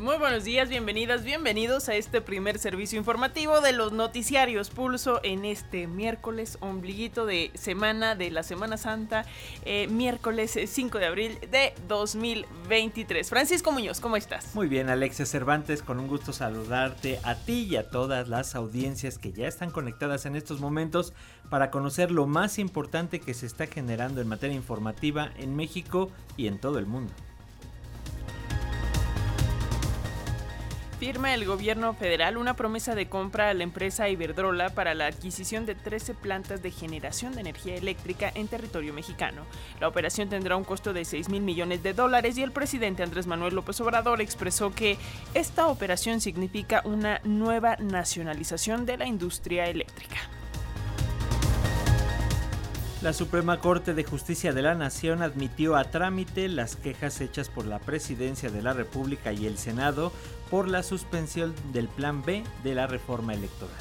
Muy buenos días, bienvenidas, bienvenidos a este primer servicio informativo de los noticiarios Pulso en este miércoles, ombliguito de semana de la Semana Santa, eh, miércoles 5 de abril de 2023. Francisco Muñoz, ¿cómo estás? Muy bien, Alexia Cervantes, con un gusto saludarte a ti y a todas las audiencias que ya están conectadas en estos momentos para conocer lo más importante que se está generando en materia informativa en México y en todo el mundo. Firma el gobierno federal una promesa de compra a la empresa Iberdrola para la adquisición de 13 plantas de generación de energía eléctrica en territorio mexicano. La operación tendrá un costo de 6 mil millones de dólares y el presidente Andrés Manuel López Obrador expresó que esta operación significa una nueva nacionalización de la industria eléctrica. La Suprema Corte de Justicia de la Nación admitió a trámite las quejas hechas por la Presidencia de la República y el Senado por la suspensión del Plan B de la reforma electoral.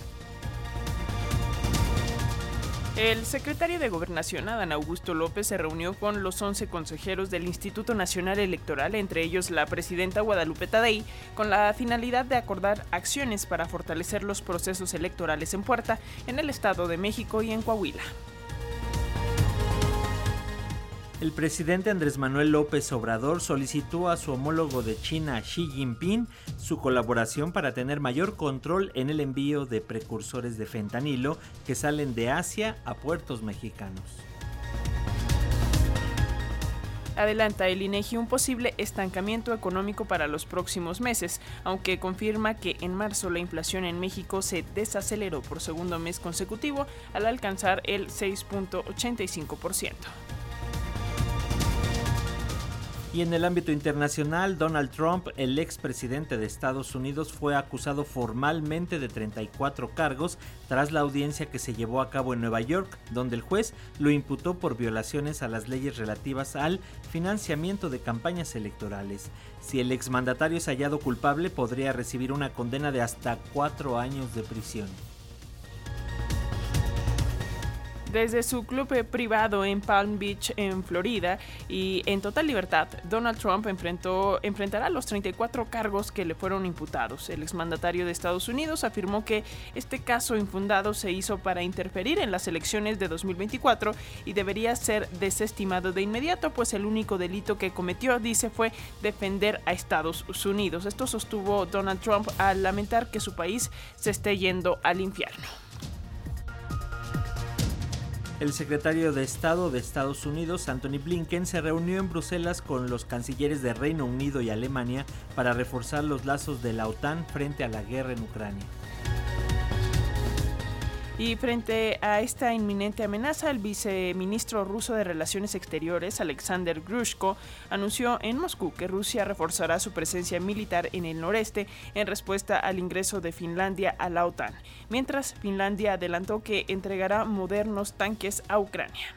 El secretario de Gobernación, Adán Augusto López, se reunió con los 11 consejeros del Instituto Nacional Electoral, entre ellos la presidenta Guadalupe Tadei, con la finalidad de acordar acciones para fortalecer los procesos electorales en Puerta, en el Estado de México y en Coahuila. El presidente Andrés Manuel López Obrador solicitó a su homólogo de China Xi Jinping su colaboración para tener mayor control en el envío de precursores de fentanilo que salen de Asia a puertos mexicanos. Adelanta el INEGI un posible estancamiento económico para los próximos meses, aunque confirma que en marzo la inflación en México se desaceleró por segundo mes consecutivo al alcanzar el 6.85%. Y en el ámbito internacional, Donald Trump, el expresidente de Estados Unidos, fue acusado formalmente de 34 cargos tras la audiencia que se llevó a cabo en Nueva York, donde el juez lo imputó por violaciones a las leyes relativas al financiamiento de campañas electorales. Si el exmandatario es hallado culpable, podría recibir una condena de hasta cuatro años de prisión. Desde su club privado en Palm Beach, en Florida, y en total libertad, Donald Trump enfrentó, enfrentará los 34 cargos que le fueron imputados. El exmandatario de Estados Unidos afirmó que este caso infundado se hizo para interferir en las elecciones de 2024 y debería ser desestimado de inmediato, pues el único delito que cometió, dice, fue defender a Estados Unidos. Esto sostuvo Donald Trump al lamentar que su país se esté yendo al infierno. El secretario de Estado de Estados Unidos, Anthony Blinken, se reunió en Bruselas con los cancilleres de Reino Unido y Alemania para reforzar los lazos de la OTAN frente a la guerra en Ucrania. Y frente a esta inminente amenaza, el viceministro ruso de Relaciones Exteriores, Alexander Grushko, anunció en Moscú que Rusia reforzará su presencia militar en el noreste en respuesta al ingreso de Finlandia a la OTAN, mientras Finlandia adelantó que entregará modernos tanques a Ucrania.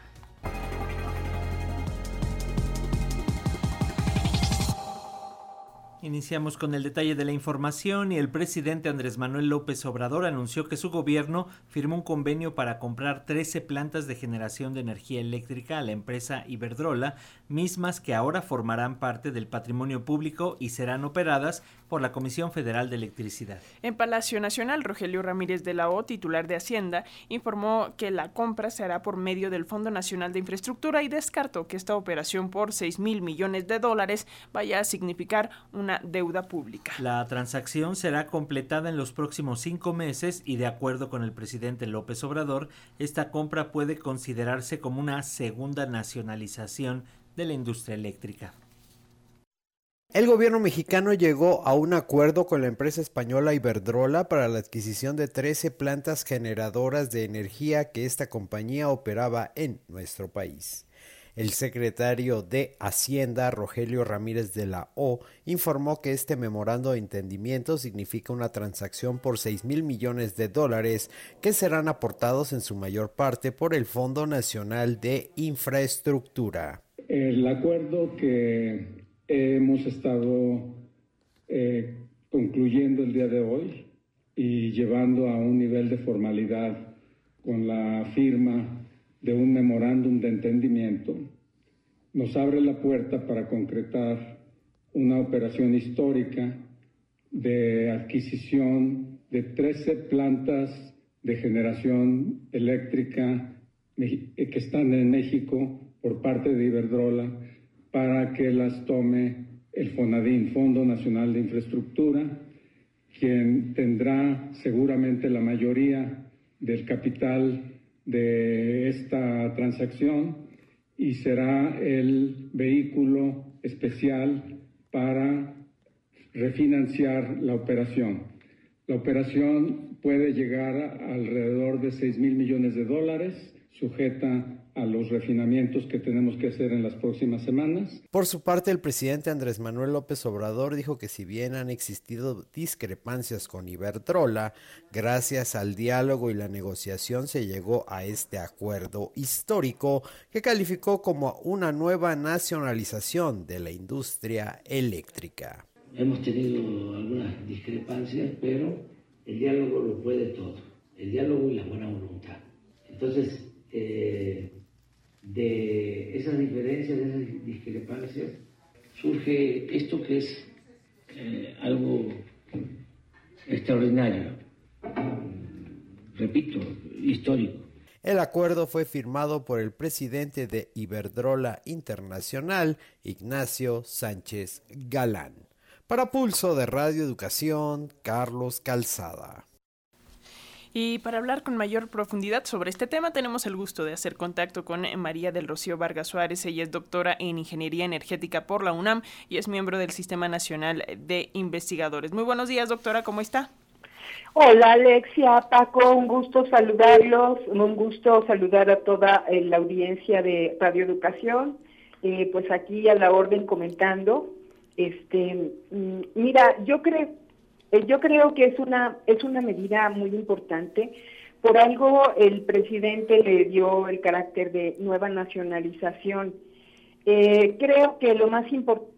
Iniciamos con el detalle de la información y el presidente Andrés Manuel López Obrador anunció que su gobierno firmó un convenio para comprar 13 plantas de generación de energía eléctrica a la empresa Iberdrola, mismas que ahora formarán parte del patrimonio público y serán operadas por la Comisión Federal de Electricidad. En Palacio Nacional, Rogelio Ramírez de la O, titular de Hacienda, informó que la compra se hará por medio del Fondo Nacional de Infraestructura y descartó que esta operación por 6 mil millones de dólares vaya a significar una deuda pública. La transacción será completada en los próximos cinco meses y de acuerdo con el presidente López Obrador, esta compra puede considerarse como una segunda nacionalización de la industria eléctrica. El gobierno mexicano llegó a un acuerdo con la empresa española Iberdrola para la adquisición de 13 plantas generadoras de energía que esta compañía operaba en nuestro país. El secretario de Hacienda, Rogelio Ramírez de la O, informó que este memorando de entendimiento significa una transacción por 6 mil millones de dólares que serán aportados en su mayor parte por el Fondo Nacional de Infraestructura. El acuerdo que hemos estado eh, concluyendo el día de hoy y llevando a un nivel de formalidad con la firma de un memorándum de entendimiento, nos abre la puerta para concretar una operación histórica de adquisición de 13 plantas de generación eléctrica que están en México por parte de Iberdrola para que las tome el FONADIN, Fondo Nacional de Infraestructura, quien tendrá seguramente la mayoría del capital de esta transacción y será el vehículo especial para refinanciar la operación. La operación puede llegar a alrededor de 6 mil millones de dólares, sujeta a los refinamientos que tenemos que hacer en las próximas semanas. Por su parte, el presidente Andrés Manuel López Obrador dijo que si bien han existido discrepancias con Iberdrola, gracias al diálogo y la negociación se llegó a este acuerdo histórico que calificó como una nueva nacionalización de la industria eléctrica. Hemos tenido algunas discrepancias, pero el diálogo lo puede todo, el diálogo y la buena voluntad. Entonces, eh, de esas diferencias, de esas discrepancias, surge esto que es eh, algo extraordinario, repito, histórico. El acuerdo fue firmado por el presidente de Iberdrola Internacional, Ignacio Sánchez Galán. Para Pulso de Radio Educación, Carlos Calzada. Y para hablar con mayor profundidad sobre este tema, tenemos el gusto de hacer contacto con María del Rocío Vargas Suárez. Ella es doctora en Ingeniería Energética por la UNAM y es miembro del Sistema Nacional de Investigadores. Muy buenos días, doctora, ¿cómo está? Hola Alexia, Paco, un gusto saludarlos, un gusto saludar a toda eh, la audiencia de Radio Educación, eh, pues aquí a la orden comentando. Este, mm, mira, yo creo eh, yo creo que es una, es una medida muy importante. Por algo el presidente le dio el carácter de nueva nacionalización. Eh, creo que lo más importante...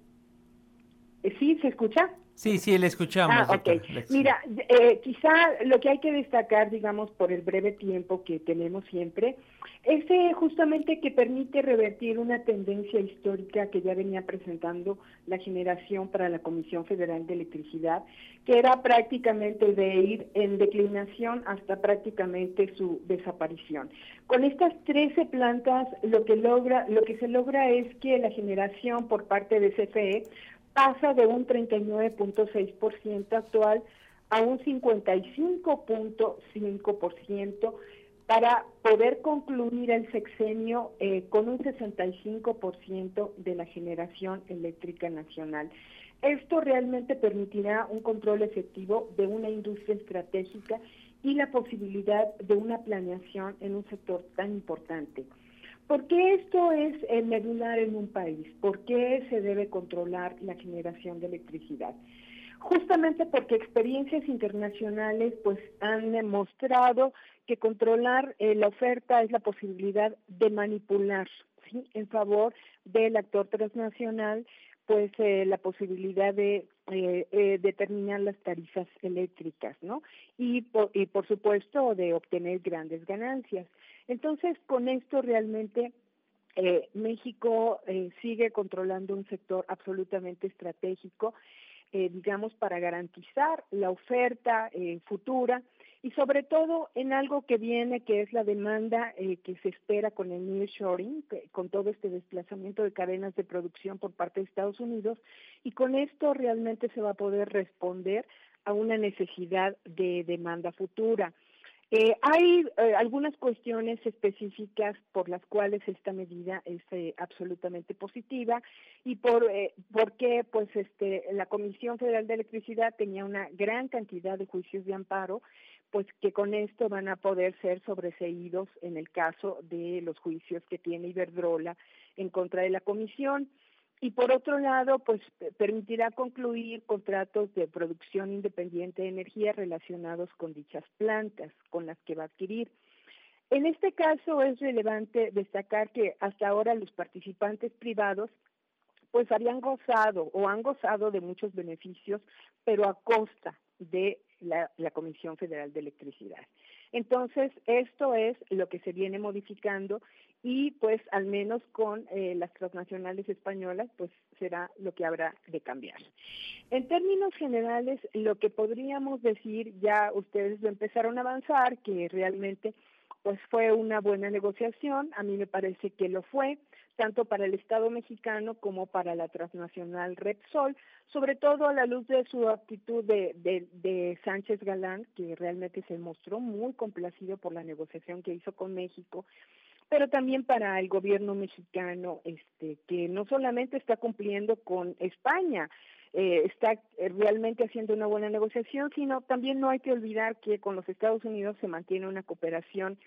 ¿Sí? ¿Se escucha? Sí, sí, le escuchamos. Ah, ok. Mira, eh, quizá lo que hay que destacar, digamos, por el breve tiempo que tenemos siempre, es justamente que permite revertir una tendencia histórica que ya venía presentando la generación para la Comisión Federal de Electricidad, que era prácticamente de ir en declinación hasta prácticamente su desaparición. Con estas 13 plantas, lo que logra, lo que se logra es que la generación por parte de CFE pasa de un 39.6% actual a un 55.5% para poder concluir el sexenio eh, con un 65% de la generación eléctrica nacional. Esto realmente permitirá un control efectivo de una industria estratégica y la posibilidad de una planeación en un sector tan importante. ¿Por qué esto es el medular en un país? ¿Por qué se debe controlar la generación de electricidad? Justamente porque experiencias internacionales pues han demostrado que controlar eh, la oferta es la posibilidad de manipular en favor del actor transnacional pues eh, la posibilidad de eh, determinar las tarifas eléctricas, ¿no? Y por, y por supuesto de obtener grandes ganancias. Entonces, con esto realmente eh, México eh, sigue controlando un sector absolutamente estratégico, eh, digamos, para garantizar la oferta futura y sobre todo en algo que viene, que es la demanda que se espera con el nearshoring, con todo este desplazamiento de cadenas de producción por parte de Estados Unidos, y con esto realmente se va a poder responder a una necesidad de demanda futura. Eh, hay eh, algunas cuestiones específicas por las cuales esta medida es eh, absolutamente positiva y por porque pues este la Comisión Federal de Electricidad tenía una gran cantidad de juicios de amparo, pues que con esto van a poder ser sobreseídos en el caso de los juicios que tiene Iberdrola en contra de la Comisión y por otro lado, pues permitirá concluir contratos de producción independiente de energía relacionados con dichas plantas con las que va a adquirir. En este caso es relevante destacar que hasta ahora los participantes privados pues habían gozado o han gozado de muchos beneficios, pero a costa de la, Comisión Federal de Electricidad. Entonces, esto es lo que se viene modificando y pues al menos con eh, las transnacionales españolas pues será lo que habrá de cambiar. En términos generales, lo que podríamos decir, ya ustedes empezaron a avanzar, que realmente pues fue una buena negociación, a mí me parece que lo fue, tanto para el Estado mexicano como para la transnacional Repsol, sobre todo a la luz de su actitud de, de, de, Sánchez Galán, que realmente se mostró muy complacido por la negociación que hizo con México, pero también para el gobierno mexicano, este, que no solamente está cumpliendo con España, eh, está eh, realmente haciendo una buena negociación, sino también no hay que olvidar que con los Estados Unidos se mantiene una cooperación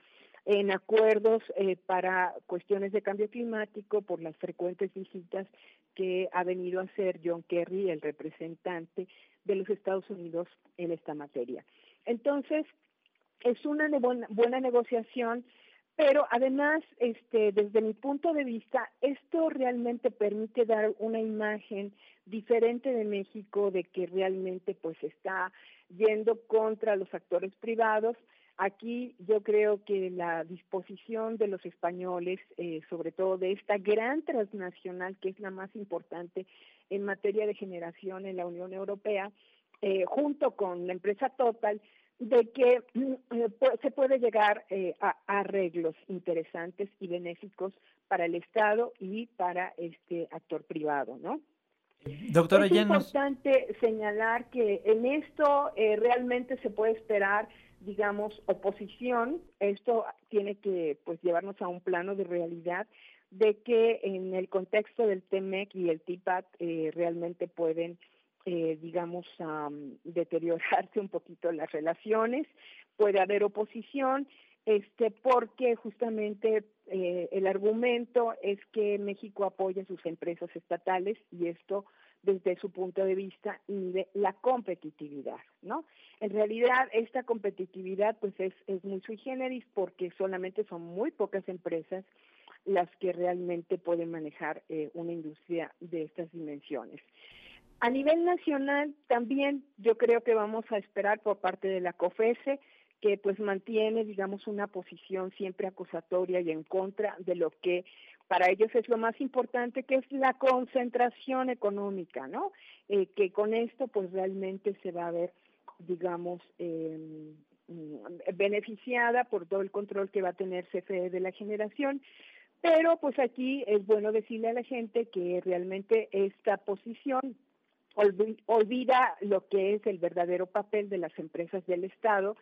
en acuerdos eh, para cuestiones de cambio climático por las frecuentes visitas que ha venido a hacer John Kerry, el representante de los Estados Unidos en esta materia. Entonces, es una buena, buena negociación pero además, este, desde mi punto de vista, esto realmente permite dar una imagen diferente de México, de que realmente pues está yendo contra los actores privados. Aquí yo creo que la disposición de los españoles, eh, sobre todo de esta gran transnacional que es la más importante en materia de generación en la Unión Europea, eh, junto con la empresa Total, de que mm, eh, se puede llegar eh, a, arreglos interesantes y benéficos para el Estado y para este actor privado, ¿no? Doctora, es importante señalar que en esto eh, realmente se puede esperar, digamos, oposición. Esto tiene que, pues, llevarnos a un plano de realidad de que en el contexto del TEMEC y el TIPAT realmente pueden eh, digamos, deteriorarse un poquito las relaciones, puede haber oposición, este, porque justamente eh, el argumento es que México apoya sus empresas estatales y esto desde su punto de vista de la competitividad, ¿no? En realidad esta competitividad pues es, es muy sui generis porque solamente son muy pocas empresas las que realmente pueden manejar eh, una industria de estas dimensiones. A nivel nacional también yo creo que vamos a esperar por parte de la COFESE que pues mantiene, digamos, una posición siempre acusatoria y en contra de lo que para ellos es lo más importante, que es la concentración económica, ¿no? Eh, que con esto pues realmente se va a ver, digamos, em, beneficiada por todo el control que va a tener CFE de la generación. Pero pues aquí es bueno decirle a la gente que realmente esta posición olvida lo que es el verdadero papel de las empresas del Estado,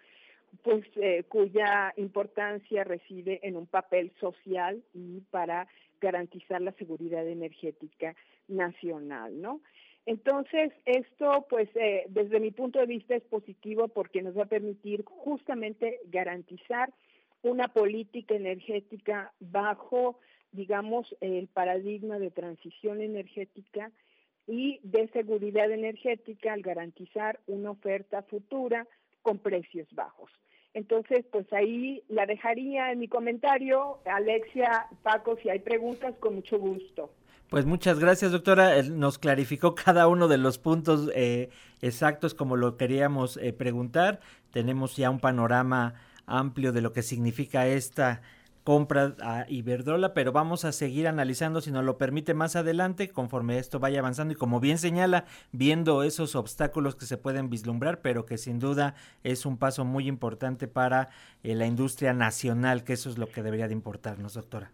pues eh, cuya importancia reside en un papel social y para garantizar la seguridad energética nacional, ¿no? Entonces, esto, pues, eh, desde mi punto de vista es positivo porque nos va a permitir justamente garantizar una política energética bajo, digamos, el paradigma de transición energética y de seguridad energética al garantizar una oferta futura con precios bajos. Entonces, pues ahí la dejaría en mi comentario. Alexia, Paco, si hay preguntas, con mucho gusto. Pues muchas gracias, doctora. Nos clarificó cada uno de los puntos eh, exactos como lo queríamos eh, preguntar. Tenemos ya un panorama amplio de lo que significa esta compra a Iberdrola, pero vamos a seguir analizando, si nos lo permite, más adelante, conforme esto vaya avanzando y como bien señala, viendo esos obstáculos que se pueden vislumbrar, pero que sin duda es un paso muy importante para eh, la industria nacional, que eso es lo que debería de importarnos, doctora.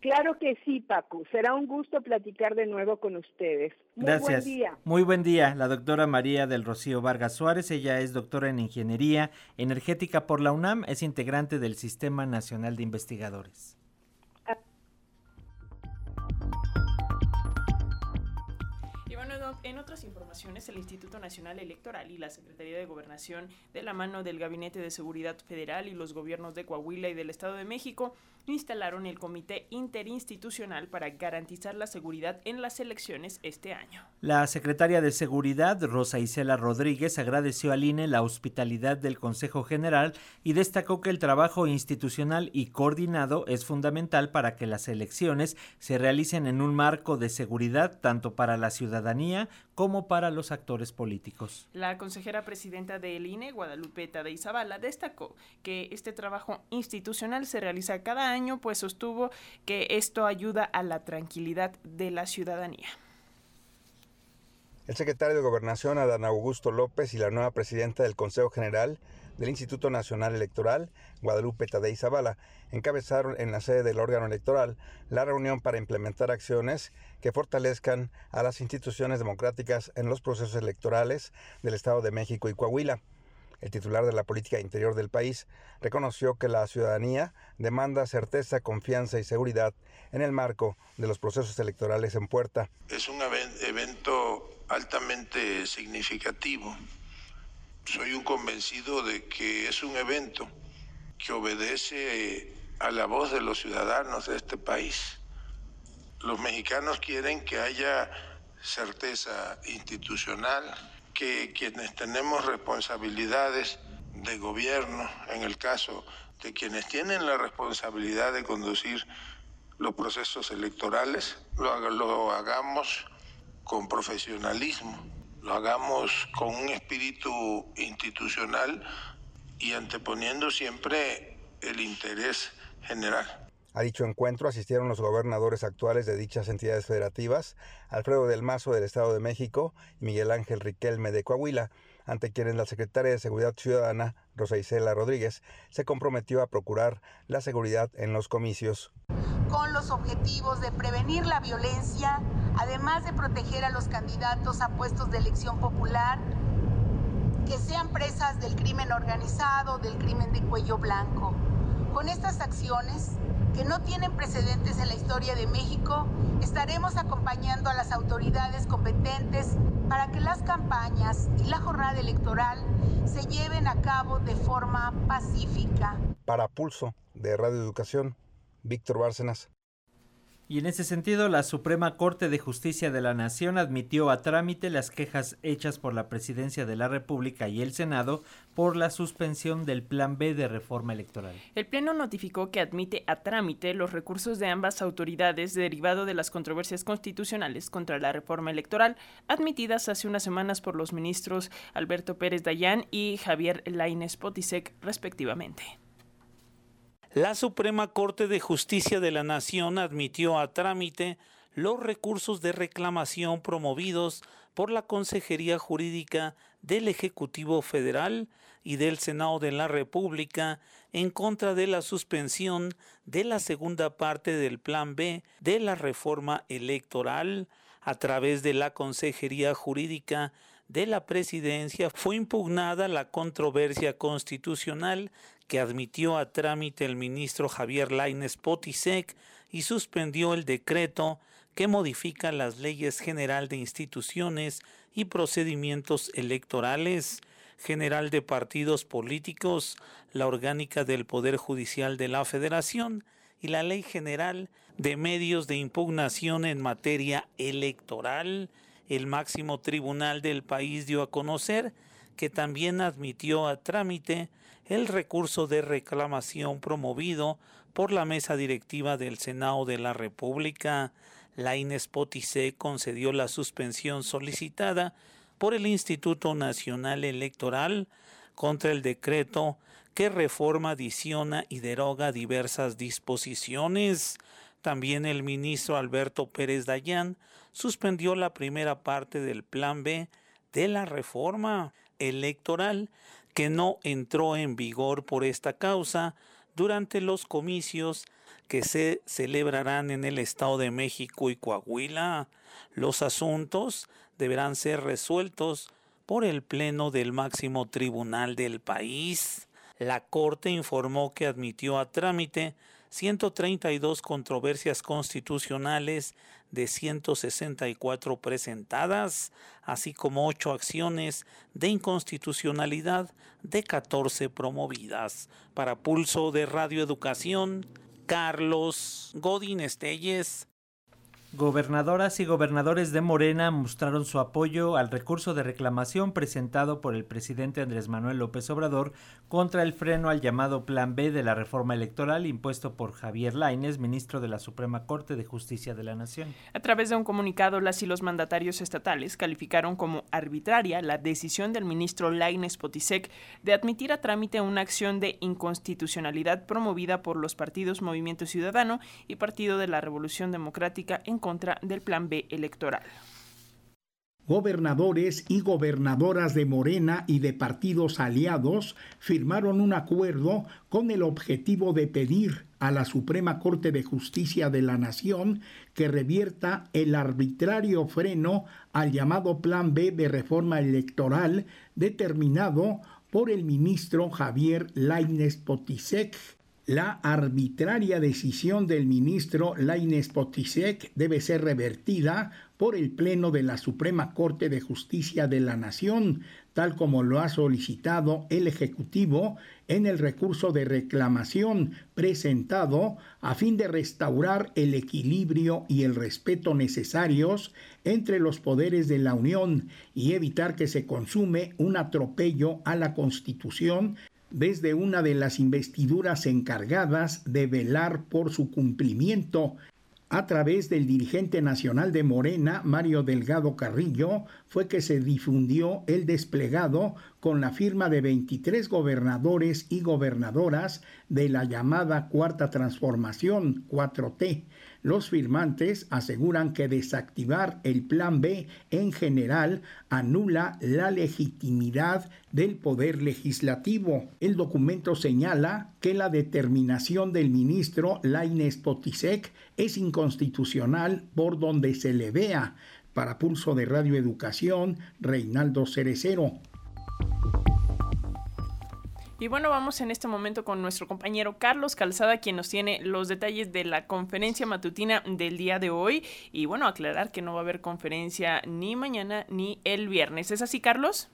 Claro que sí, Paco. Será un gusto platicar de nuevo con ustedes. Muy Gracias. Buen día. Muy buen día. La doctora María del Rocío Vargas Suárez, ella es doctora en Ingeniería Energética por la UNAM, es integrante del Sistema Nacional de Investigadores. en otras informaciones, el Instituto Nacional Electoral y la Secretaría de Gobernación, de la mano del Gabinete de Seguridad Federal y los gobiernos de Coahuila y del Estado de México, instalaron el Comité Interinstitucional para garantizar la seguridad en las elecciones este año. La secretaria de Seguridad, Rosa Isela Rodríguez, agradeció al INE la hospitalidad del Consejo General y destacó que el trabajo institucional y coordinado es fundamental para que las elecciones se realicen en un marco de seguridad tanto para la ciudadanía como para los actores políticos. La consejera presidenta del INE, Guadalupe de Izabala, destacó que este trabajo institucional se realiza cada año, pues sostuvo que esto ayuda a la tranquilidad de la ciudadanía. El secretario de Gobernación, Adán Augusto López, y la nueva presidenta del Consejo General del Instituto Nacional Electoral, Guadalupe Tadei Zavala, encabezaron en la sede del órgano electoral la reunión para implementar acciones que fortalezcan a las instituciones democráticas en los procesos electorales del Estado de México y Coahuila. El titular de la política interior del país reconoció que la ciudadanía demanda certeza, confianza y seguridad en el marco de los procesos electorales en puerta. Es un evento altamente significativo soy un convencido de que es un evento que obedece a la voz de los ciudadanos de este país. Los mexicanos quieren que haya certeza institucional, que quienes tenemos responsabilidades de gobierno, en el caso de quienes tienen la responsabilidad de conducir los procesos electorales, lo, lo hagamos con profesionalismo lo hagamos con un espíritu institucional y anteponiendo siempre el interés general. A dicho encuentro asistieron los gobernadores actuales de dichas entidades federativas, Alfredo del Mazo del Estado de México y Miguel Ángel Riquelme de Coahuila, ante quienes la secretaria de Seguridad Ciudadana, Rosa Isela Rodríguez, se comprometió a procurar la seguridad en los comicios. Con los objetivos de prevenir la violencia, además de proteger a los candidatos a puestos de elección popular, que sean presas del crimen organizado, del crimen de cuello blanco. Con estas acciones, que no tienen precedentes en la historia de México, estaremos acompañando a las autoridades competentes para que las campañas y la jornada electoral se lleven a cabo de forma pacífica. Para Pulso de Radio Educación, Víctor Bárcenas. Y en ese sentido, la Suprema Corte de Justicia de la Nación admitió a trámite las quejas hechas por la Presidencia de la República y el Senado por la suspensión del Plan B de reforma electoral. El Pleno notificó que admite a trámite los recursos de ambas autoridades derivado de las controversias constitucionales contra la reforma electoral, admitidas hace unas semanas por los ministros Alberto Pérez Dayán y Javier Lainez Potisek, respectivamente. La Suprema Corte de Justicia de la Nación admitió a trámite los recursos de reclamación promovidos por la Consejería Jurídica del Ejecutivo Federal y del Senado de la República en contra de la suspensión de la segunda parte del Plan B de la reforma electoral. A través de la Consejería Jurídica de la Presidencia fue impugnada la controversia constitucional que admitió a trámite el ministro Javier Lainez Potisek y suspendió el decreto que modifica las leyes general de instituciones y procedimientos electorales, general de partidos políticos, la orgánica del Poder Judicial de la Federación y la Ley General de Medios de Impugnación en materia electoral. El máximo tribunal del país dio a conocer que también admitió a trámite el recurso de reclamación promovido por la mesa directiva del Senado de la República. La Inespotice concedió la suspensión solicitada por el Instituto Nacional Electoral contra el decreto que reforma, adiciona y deroga diversas disposiciones. También el ministro Alberto Pérez Dayán suspendió la primera parte del Plan B de la reforma electoral que no entró en vigor por esta causa, durante los comicios que se celebrarán en el Estado de México y Coahuila. Los asuntos deberán ser resueltos por el Pleno del máximo tribunal del país. La Corte informó que admitió a trámite 132 controversias constitucionales de 164 presentadas, así como 8 acciones de inconstitucionalidad de 14 promovidas. Para Pulso de Radio Educación, Carlos Godín Estelles. Gobernadoras y gobernadores de Morena mostraron su apoyo al recurso de reclamación presentado por el presidente Andrés Manuel López Obrador contra el freno al llamado Plan B de la reforma electoral impuesto por Javier Laines, ministro de la Suprema Corte de Justicia de la Nación. A través de un comunicado, las y los mandatarios estatales calificaron como arbitraria la decisión del ministro Laines Potisek de admitir a trámite una acción de inconstitucionalidad promovida por los partidos Movimiento Ciudadano y Partido de la Revolución Democrática en contra del Plan B electoral. Gobernadores y gobernadoras de Morena y de partidos aliados firmaron un acuerdo con el objetivo de pedir a la Suprema Corte de Justicia de la Nación que revierta el arbitrario freno al llamado Plan B de reforma electoral determinado por el ministro Javier Laines Potisek la arbitraria decisión del ministro Laines Potisek debe ser revertida por el Pleno de la Suprema Corte de Justicia de la Nación, tal como lo ha solicitado el Ejecutivo en el recurso de reclamación presentado a fin de restaurar el equilibrio y el respeto necesarios entre los poderes de la Unión y evitar que se consume un atropello a la Constitución desde una de las investiduras encargadas de velar por su cumplimiento. A través del dirigente nacional de Morena, Mario Delgado Carrillo, fue que se difundió el desplegado con la firma de 23 gobernadores y gobernadoras de la llamada Cuarta Transformación 4T, los firmantes aseguran que desactivar el Plan B en general anula la legitimidad del poder legislativo. El documento señala que la determinación del ministro Laines Potisek es inconstitucional por donde se le vea. Para Pulso de Radio Educación, Reinaldo Cerecero. Y bueno, vamos en este momento con nuestro compañero Carlos Calzada, quien nos tiene los detalles de la conferencia matutina del día de hoy. Y bueno, aclarar que no va a haber conferencia ni mañana ni el viernes. ¿Es así, Carlos?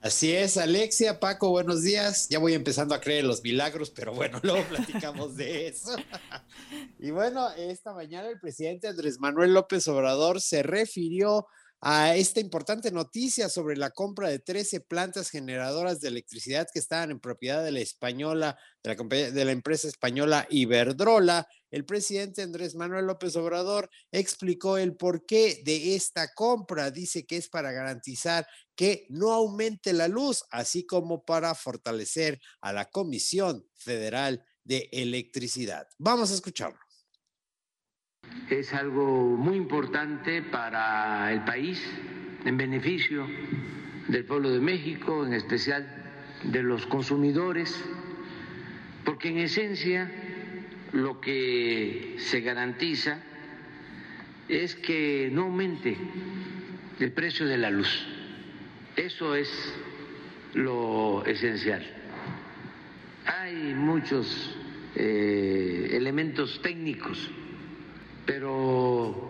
Así es, Alexia, Paco, buenos días. Ya voy empezando a creer en los milagros, pero bueno, luego platicamos de eso. y bueno, esta mañana el presidente Andrés Manuel López Obrador se refirió a esta importante noticia sobre la compra de 13 plantas generadoras de electricidad que estaban en propiedad de la española, de la, de la empresa española Iberdrola. El presidente Andrés Manuel López Obrador explicó el porqué de esta compra. Dice que es para garantizar que no aumente la luz, así como para fortalecer a la Comisión Federal de Electricidad. Vamos a escucharlo es algo muy importante para el país, en beneficio del pueblo de México, en especial de los consumidores, porque en esencia lo que se garantiza es que no aumente el precio de la luz. Eso es lo esencial. Hay muchos eh, elementos técnicos pero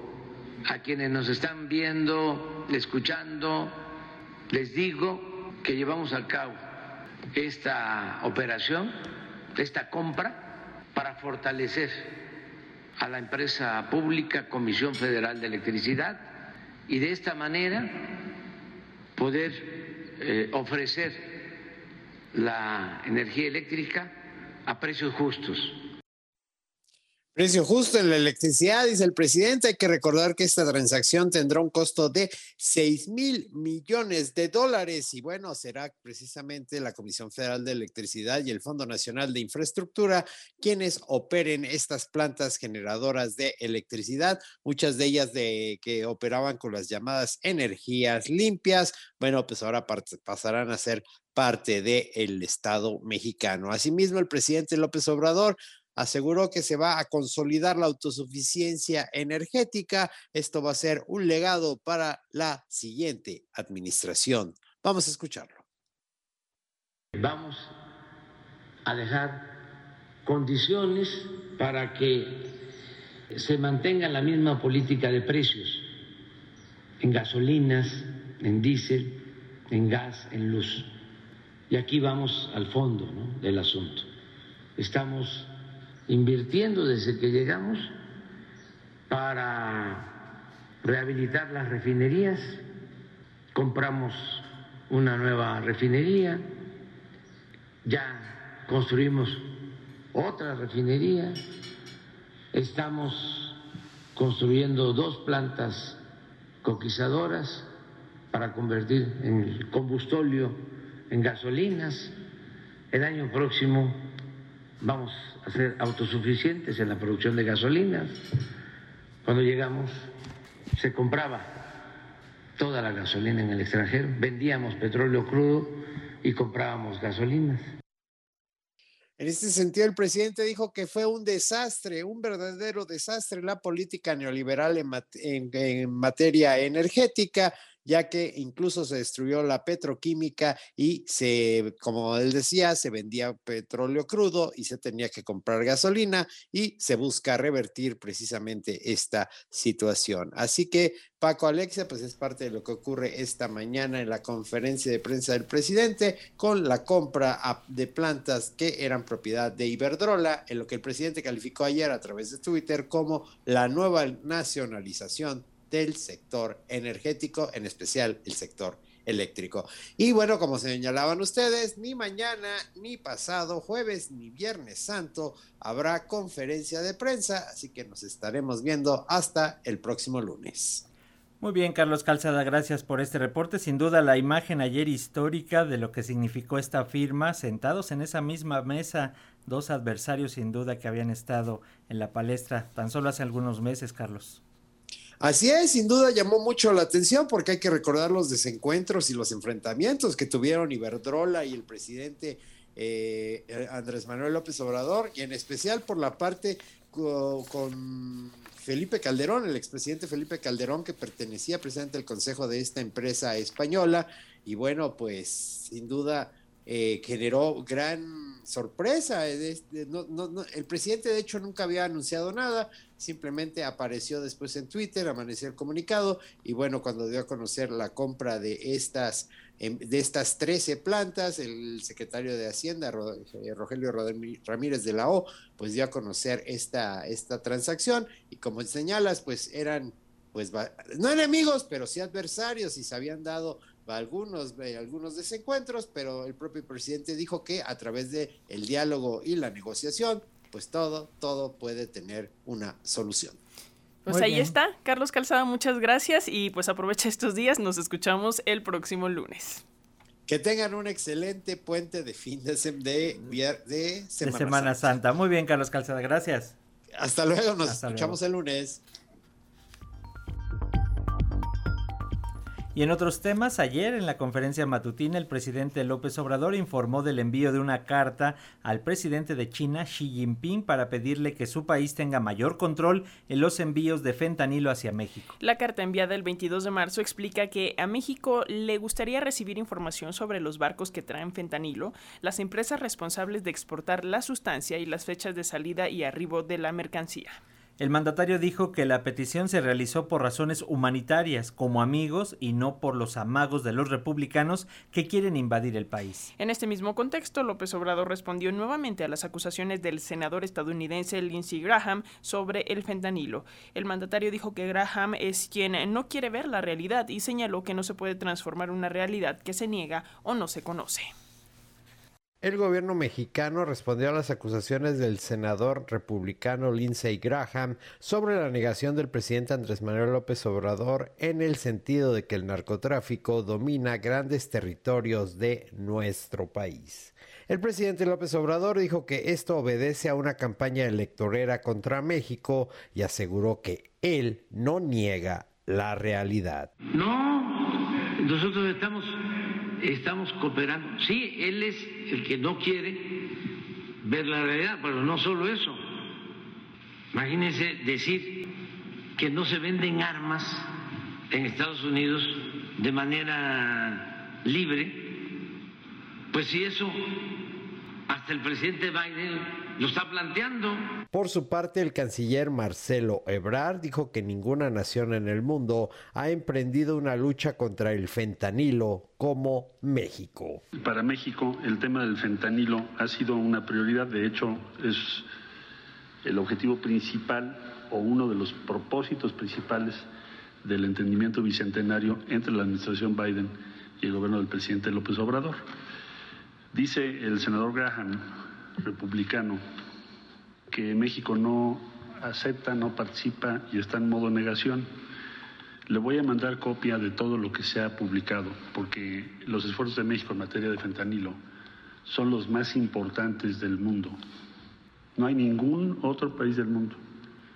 a quienes nos están viendo, escuchando, les digo que llevamos a cabo esta operación, esta compra, para fortalecer a la empresa pública Comisión Federal de Electricidad y de esta manera poder eh, ofrecer la energía eléctrica a precios justos Precio justo en la electricidad, dice el presidente. Hay que recordar que esta transacción tendrá un costo de 6 mil millones de dólares y bueno, será precisamente la Comisión Federal de Electricidad y el Fondo Nacional de Infraestructura quienes operen estas plantas generadoras de electricidad, muchas de ellas de que operaban con las llamadas energías limpias. Bueno, pues ahora pasarán a ser parte del Estado mexicano. Asimismo, el presidente López Obrador aseguró que se va a consolidar la autosuficiencia energética. Esto va a ser un legado para la siguiente administración. Vamos a escucharlo. Vamos a dejar condiciones para que se mantenga la misma política de precios en gasolinas, en diésel, en gas, en luz. Y aquí vamos al fondo del asunto. Estamos invirtiendo desde que llegamos para rehabilitar las refinerías. Compramos una nueva refinería, ya construimos otra refinería, estamos construyendo dos plantas coquizadoras para convertir en el combustóleo en gasolinas. El año próximo vamos a ser autosuficientes en la producción de gasolinas. Cuando llegamos se compraba toda la gasolina en el extranjero, vendíamos petróleo crudo y comprábamos gasolinas. En este sentido, el presidente dijo que fue un desastre, un verdadero desastre la política neoliberal en, en materia energética ya que incluso se destruyó la petroquímica y se, como él decía, se vendía petróleo crudo y se tenía que comprar gasolina y se busca revertir precisamente esta situación. Así que Paco Alexia, pues es parte de lo que ocurre esta mañana en la conferencia de prensa del presidente con la compra de plantas que eran propiedad de Iberdrola, en lo que el presidente calificó ayer a través de Twitter como la nueva nacionalización del sector energético, en especial el sector eléctrico. Y bueno, como señalaban ustedes, ni mañana, ni pasado jueves, ni viernes santo habrá conferencia de prensa, así que nos estaremos viendo hasta el próximo lunes. Muy bien, Carlos Calzada, gracias por este reporte. Sin duda, la imagen ayer histórica de lo que significó esta firma, sentados en esa misma mesa, dos adversarios sin duda que habían estado en la palestra tan solo hace algunos meses, Carlos. Así es, sin duda llamó mucho la atención porque hay que recordar los desencuentros y los enfrentamientos que tuvieron Iberdrola y el presidente eh, Andrés Manuel López Obrador, y en especial por la parte con, Felipe Calderón, el expresidente Felipe Calderón, que pertenecía presidente al consejo de esta empresa española, y bueno, pues sin duda eh, generó gran sorpresa. Eh, el presidente, de hecho, nunca había anunciado nada, simplemente apareció después en Twitter, amaneció el comunicado, y bueno, cuando dio a conocer la compra de estas, em, de estas 13 plantas, el secretario de Hacienda, eh, Rogelio Ramírez de la O, pues dio a conocer esta, esta transacción, y como señalas, pues eran pues no enemigos, pero sí adversarios y se habían dado algunos, algunos desencuentros, pero el propio presidente dijo que a través de el diálogo y la negociación, pues todo, todo puede tener una solución. Pues ahí está, Carlos Calzada, muchas gracias y pues aprovecha estos días, nos escuchamos el próximo lunes. Que tengan un excelente puente de fin de, de, Semana, Santa. Muy bien, Carlos Calzada, gracias. Hasta luego, nos escuchamos el lunes. Y en otros temas, ayer en la conferencia matutina el presidente López Obrador informó del envío de una carta al presidente de China, Xi Jinping, para pedirle que su país tenga mayor control en los envíos de fentanilo hacia México. La carta enviada el 22 de marzo explica que a México le gustaría recibir información sobre los barcos que traen fentanilo, las empresas responsables de exportar la sustancia y las fechas de salida y arribo de la mercancía. El mandatario dijo que la petición se realizó por razones humanitarias, como amigos, y no por los amagos de los republicanos que quieren invadir el país. En este mismo contexto, López Obrador respondió nuevamente a las acusaciones del senador estadounidense Lindsey Graham sobre el fentanilo. El mandatario dijo que Graham es quien no quiere ver la realidad y señaló que no se puede transformar una realidad que se niega o no se conoce. El gobierno mexicano respondió a las acusaciones del senador republicano Lindsey Graham sobre la negación del presidente Andrés Manuel López Obrador en el sentido de que el narcotráfico domina grandes territorios de nuestro país. El presidente López Obrador dijo que esto obedece a una campaña electorera contra México y aseguró que él no niega la realidad. No, nosotros estamos estamos cooperando. Sí, él es el que no quiere ver la realidad, pero no solo eso. Imagínense decir que no se venden armas en Estados Unidos de manera libre, pues si eso hasta el presidente Biden lo está planteando. Por su parte, el canciller Marcelo Ebrard dijo que ninguna nación en el mundo ha emprendido una lucha contra el fentanilo como México. Para México, el tema del fentanilo ha sido una prioridad, de hecho, es el objetivo principal o uno de los propósitos principales del entendimiento bicentenario entre la administración Biden y el gobierno del presidente López Obrador. Dice el senador Graham, republicano, que México no acepta, no participa y está en modo negación. Le voy a mandar copia de todo lo que se ha publicado, porque los esfuerzos de México en materia de fentanilo son los más importantes del mundo. No hay ningún otro país del mundo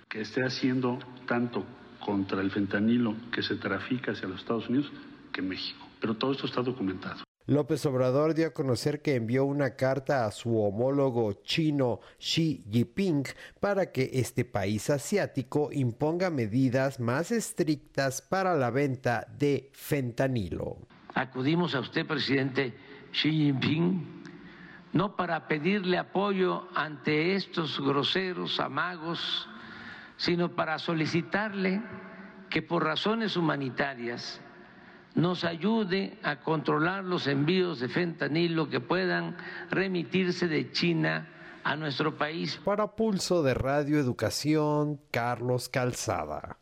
que esté haciendo tanto contra el fentanilo que se trafica hacia los Estados Unidos que México. Pero todo esto está documentado. López Obrador dio a conocer que envió una carta a su homólogo chino Xi Jinping para que este país asiático imponga medidas más estrictas para la venta de fentanilo. Acudimos a usted, presidente Xi Jinping, no para pedirle apoyo ante estos groseros amagos, sino para solicitarle que por razones humanitarias nos ayude a controlar los envíos de fentanilo que puedan remitirse de China a nuestro país. Para Pulso de Radio Educación, Carlos Calzada.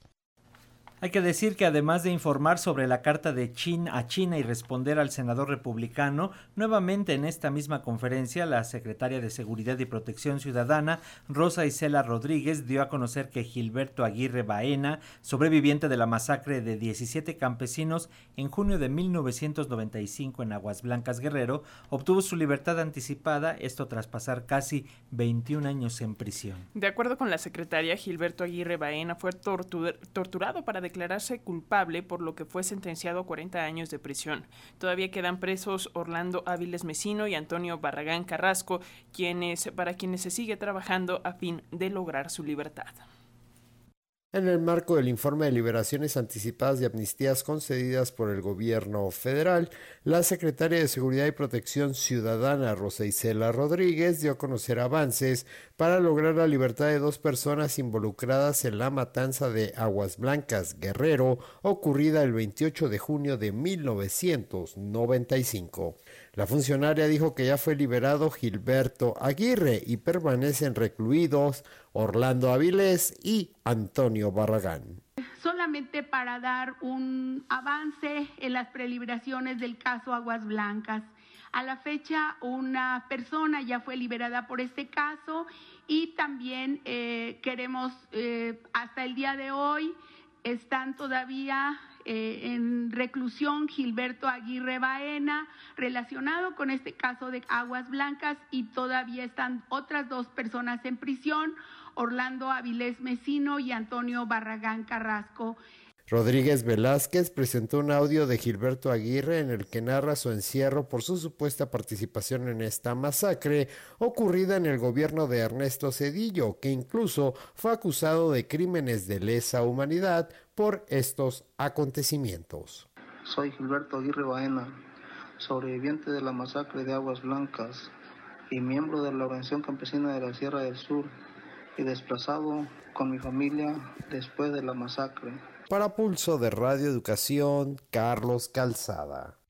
Hay que decir que además de informar sobre la carta de Chin a China y responder al senador republicano, nuevamente en esta misma conferencia la secretaria de Seguridad y Protección Ciudadana, Rosa Isela Rodríguez, dio a conocer que Gilberto Aguirre Baena, sobreviviente de la masacre de 17 campesinos en junio de 1995 en Aguas Blancas Guerrero, obtuvo su libertad anticipada, esto tras pasar casi 21 años en prisión. De acuerdo con la secretaria, Gilberto Aguirre Baena fue torturado para declararse culpable por lo que fue sentenciado a 40 años de prisión. Todavía quedan presos Orlando Áviles Mesino y Antonio Barragán Carrasco, quienes, para quienes se sigue trabajando a fin de lograr su libertad. En el marco del informe de liberaciones anticipadas y amnistías concedidas por el gobierno federal, la secretaria de Seguridad y Protección Ciudadana, Rosa Isela Rodríguez, dio a conocer avances para lograr la libertad de dos personas involucradas en la matanza de Aguas Blancas Guerrero, ocurrida el 28 de junio de 1995. La funcionaria dijo que ya fue liberado Gilberto Aguirre y permanecen recluidos Orlando Avilés y Antonio Barragán. Solamente para dar un avance en las preliberaciones del caso Aguas Blancas. A la fecha, una persona ya fue liberada por este caso y también eh, queremos, eh, hasta el día de hoy, están todavía eh, en reclusión Gilberto Aguirre Baena, relacionado con este caso de Aguas Blancas, y todavía están otras dos personas en prisión, Orlando Avilés Mesino y Antonio Barragán Carrasco. Rodríguez Velázquez presentó un audio de Gilberto Aguirre en el que narra su encierro por su supuesta participación en esta masacre ocurrida en el gobierno de Ernesto Cedillo, que incluso fue acusado de crímenes de lesa humanidad por estos acontecimientos. Soy Gilberto Aguirre Baena, sobreviviente de la masacre de Aguas Blancas y miembro de la Organización Campesina de la Sierra del Sur y desplazado con mi familia después de la masacre. Para Pulso de Radio Educación, Carlos Calzada.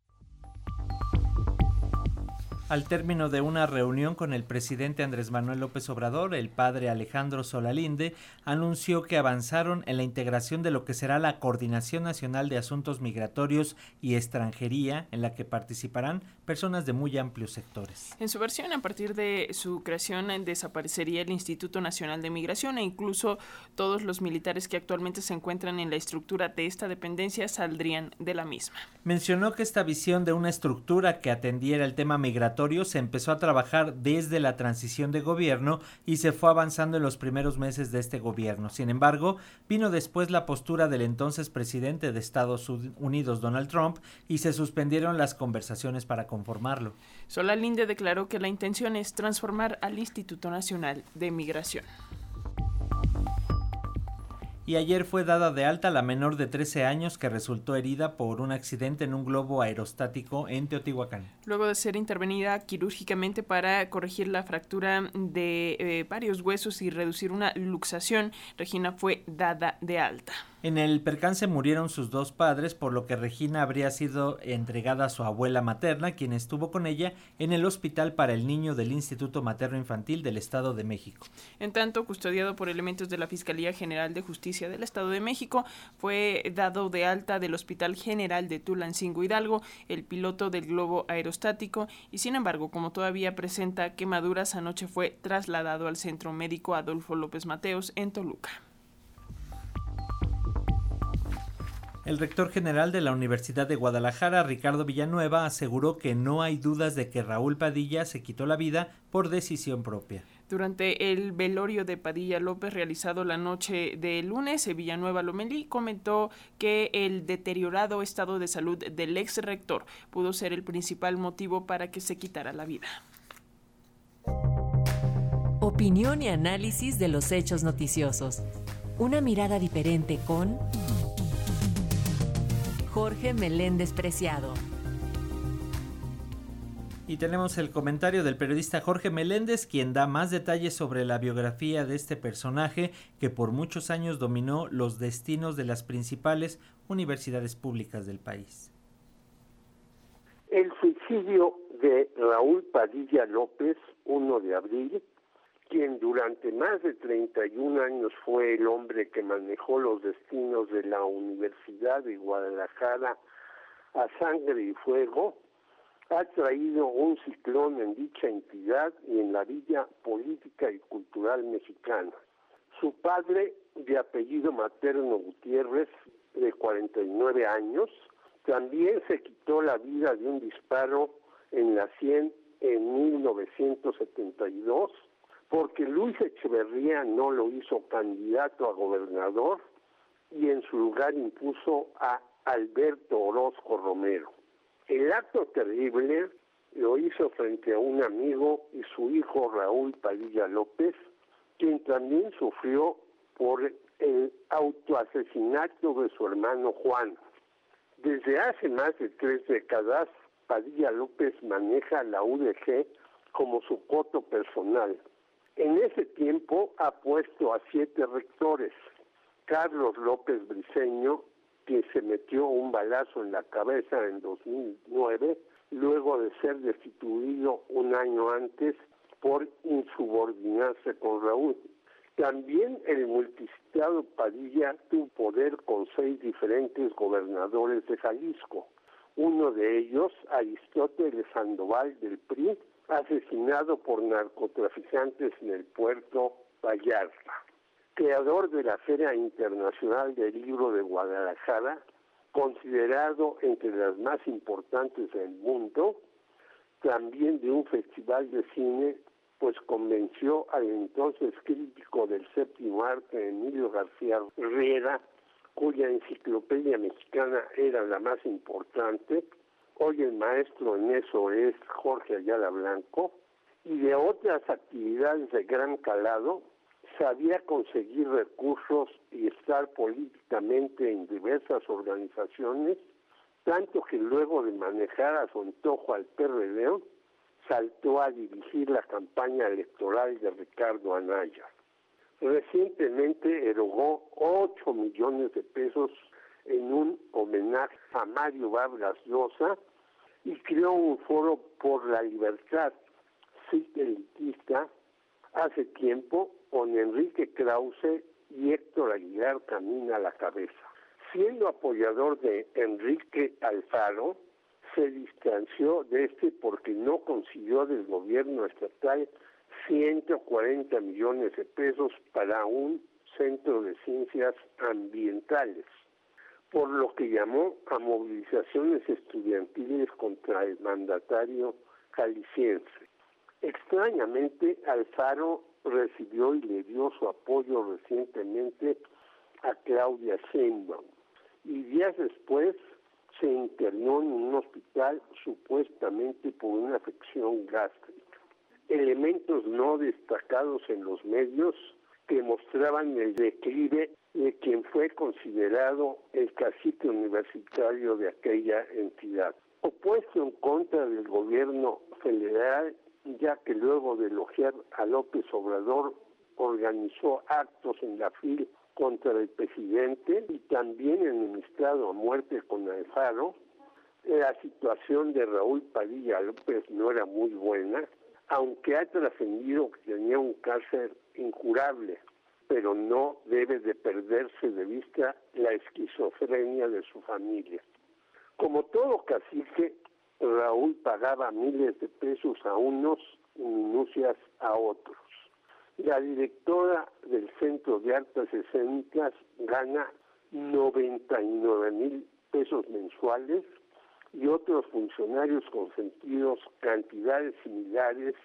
Al término de una reunión con el presidente Andrés Manuel López Obrador, el padre Alejandro Solalinde anunció que avanzaron en la integración de lo que será la Coordinación Nacional de Asuntos Migratorios y Extranjería, en la que participarán personas de muy amplios sectores. En su versión, a partir de su creación, desaparecería el Instituto Nacional de Migración e incluso todos los militares que actualmente se encuentran en la estructura de esta dependencia saldrían de la misma. Mencionó que esta visión de una estructura que atendiera el tema migratorio se empezó a trabajar desde la transición de gobierno y se fue avanzando en los primeros meses de este gobierno. Sin embargo, vino después la postura del entonces presidente de Estados Unidos, Donald Trump, y se suspendieron las conversaciones para conformarlo. Solalinde declaró que la intención es transformar al Instituto Nacional de Migración y ayer fue dada de alta la menor de 13 años que resultó herida por un accidente en un globo aerostático en Teotihuacán. Luego de ser intervenida quirúrgicamente para corregir la fractura de eh, varios huesos y reducir una luxación, Regina fue dada de alta. En el percance murieron sus dos padres, por lo que Regina habría sido entregada a su abuela materna, quien estuvo con ella en el Hospital para el Niño del Instituto Materno Infantil del Estado de México. En tanto, custodiado por elementos de la Fiscalía General de Justicia del Estado de México, fue dado de alta del Hospital General de Tulancingo Hidalgo el piloto del globo aerostático y sin embargo, como todavía presenta quemaduras, anoche fue trasladado al Centro Médico Adolfo López Mateos en Toluca. El rector general de la Universidad de Guadalajara, Ricardo Villanueva, aseguró que no hay dudas de que Raúl Padilla se quitó la vida por decisión propia. Durante el velorio de Padilla López realizado la noche de lunes, Villanueva Lomelí comentó que el deteriorado estado de salud del ex rector pudo ser el principal motivo para que se quitara la vida. Opinión y análisis de los hechos noticiosos. Una mirada diferente con... Jorge Meléndez Preciado. Y tenemos el comentario del periodista Jorge Meléndez, quien da más detalles sobre la biografía de este personaje que por muchos años dominó los destinos de las principales universidades públicas del país. El suicidio de Raúl Padilla López, 1 de abril, quien durante más de 31 años fue el hombre que manejó los destinos de la Universidad de Guadalajara a sangre y fuego, ha traído un ciclón en dicha entidad y en la villa política y cultural mexicana. Su padre, de apellido materno Gutiérrez, de 49 años, también se quitó la vida de un disparo en la 100 en 1972 porque Luis Echeverría no lo hizo candidato a gobernador y en su lugar impuso a Alberto Orozco Romero. El acto terrible lo hizo frente a un amigo y su hijo Raúl Padilla López, quien también sufrió por el autoasesinato de su hermano Juan. Desde hace más de tres décadas, Padilla López maneja la UDG como su coto personal en ese tiempo ha puesto a siete rectores. Carlos López Briceño, que se metió un balazo en la cabeza en 2009, luego de ser destituido un año antes por insubordinarse con Raúl. También el multicitado Padilla tuvo poder con seis diferentes gobernadores de Jalisco. Uno de ellos, Aristóteles Sandoval del PRI, asesinado por narcotraficantes en el puerto Vallarta. Creador de la Feria Internacional del Libro de Guadalajara, considerado entre las más importantes del mundo, también de un festival de cine, pues convenció al entonces crítico del séptimo arte, Emilio García Riera, cuya enciclopedia mexicana era la más importante, Hoy el maestro en eso es Jorge Ayala Blanco y de otras actividades de gran calado sabía conseguir recursos y estar políticamente en diversas organizaciones, tanto que luego de manejar a su antojo al PRD, saltó a dirigir la campaña electoral de Ricardo Anaya. Recientemente erogó 8 millones de pesos en un homenaje a Mario Vargas Llosa, y creó un foro por la libertad elitista hace tiempo con Enrique Krause y Héctor Aguilar camina a la cabeza. Siendo apoyador de Enrique Alfaro, se distanció de este porque no consiguió del gobierno estatal 140 millones de pesos para un centro de ciencias ambientales, por lo que llamó a movilizaciones estudiantiles contra el mandatario jalisciense. Extrañamente, Alfaro recibió y le dio su apoyo recientemente a Claudia Sheinbaum y días después se internó en un hospital supuestamente por una afección gástrica. Elementos no destacados en los medios que mostraban el declive de quien fue considerado el cacique universitario de aquella entidad. Opuesto en contra del gobierno federal, ya que luego de elogiar a López Obrador organizó actos en la FIL contra el presidente y también enemistado a muerte con Alfaro, la situación de Raúl Padilla López no era muy buena, aunque ha trascendido que tenía un cáncer incurable, pero no debe de perderse de vista la esquizofrenia de su familia. Como todo cacique, Raúl pagaba miles de pesos a unos y minucias a otros. La directora del Centro de Artes Escénicas gana 99 mil pesos mensuales y otros funcionarios consentidos cantidades similares